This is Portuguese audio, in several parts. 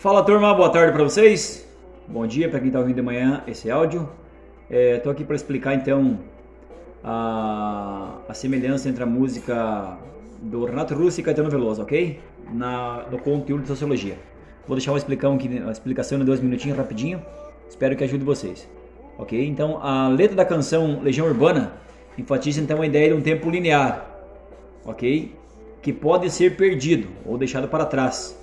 Fala turma, boa tarde para vocês. Bom dia para quem está ouvindo de manhã esse áudio. Estou é, aqui para explicar então a, a, semelhança entre a música do Renato Russo e Caetano Veloso, ok? Na, no conteúdo de sociologia. Vou deixar uma explicação, uma explicação em dois minutinhos rapidinho. Espero que ajude vocês, ok? Então a letra da canção Legião Urbana enfatiza então a ideia de um tempo linear, ok? Que pode ser perdido ou deixado para trás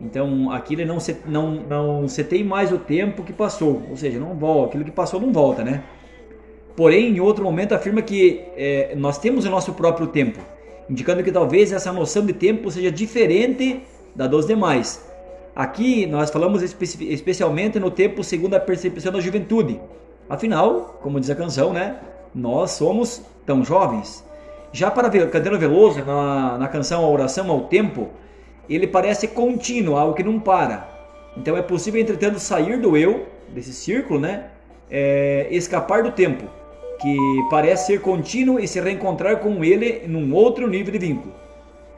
então aquilo não, se, não, não setei mais o tempo que passou, ou seja, não volta, aquilo que passou não volta, né? Porém, em outro momento afirma que é, nós temos o nosso próprio tempo, indicando que talvez essa noção de tempo seja diferente da dos demais. Aqui nós falamos espe especialmente no tempo segundo a percepção da juventude. Afinal, como diz a canção, né? Nós somos tão jovens. Já para Caetano Veloso, na, na canção A Oração ao Tempo, ele parece contínuo, algo que não para. Então é possível, entretanto, sair do eu, desse círculo, né? É, escapar do tempo, que parece ser contínuo e se reencontrar com ele num outro nível de vínculo.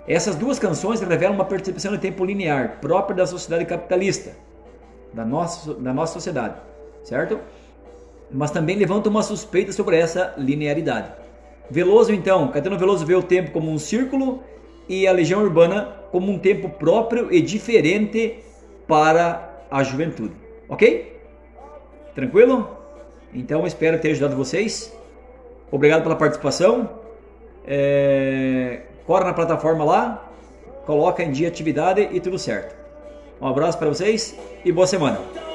Essas duas canções revelam uma percepção de tempo linear própria da sociedade capitalista, da nossa, da nossa sociedade, certo? Mas também levantam uma suspeita sobre essa linearidade. Veloso, então, Caetano Veloso vê o tempo como um círculo e a Legião Urbana como um tempo próprio e diferente para a juventude. Ok? Tranquilo? Então espero ter ajudado vocês. Obrigado pela participação. É... Corre na plataforma lá, coloca em dia atividade e tudo certo. Um abraço para vocês e boa semana.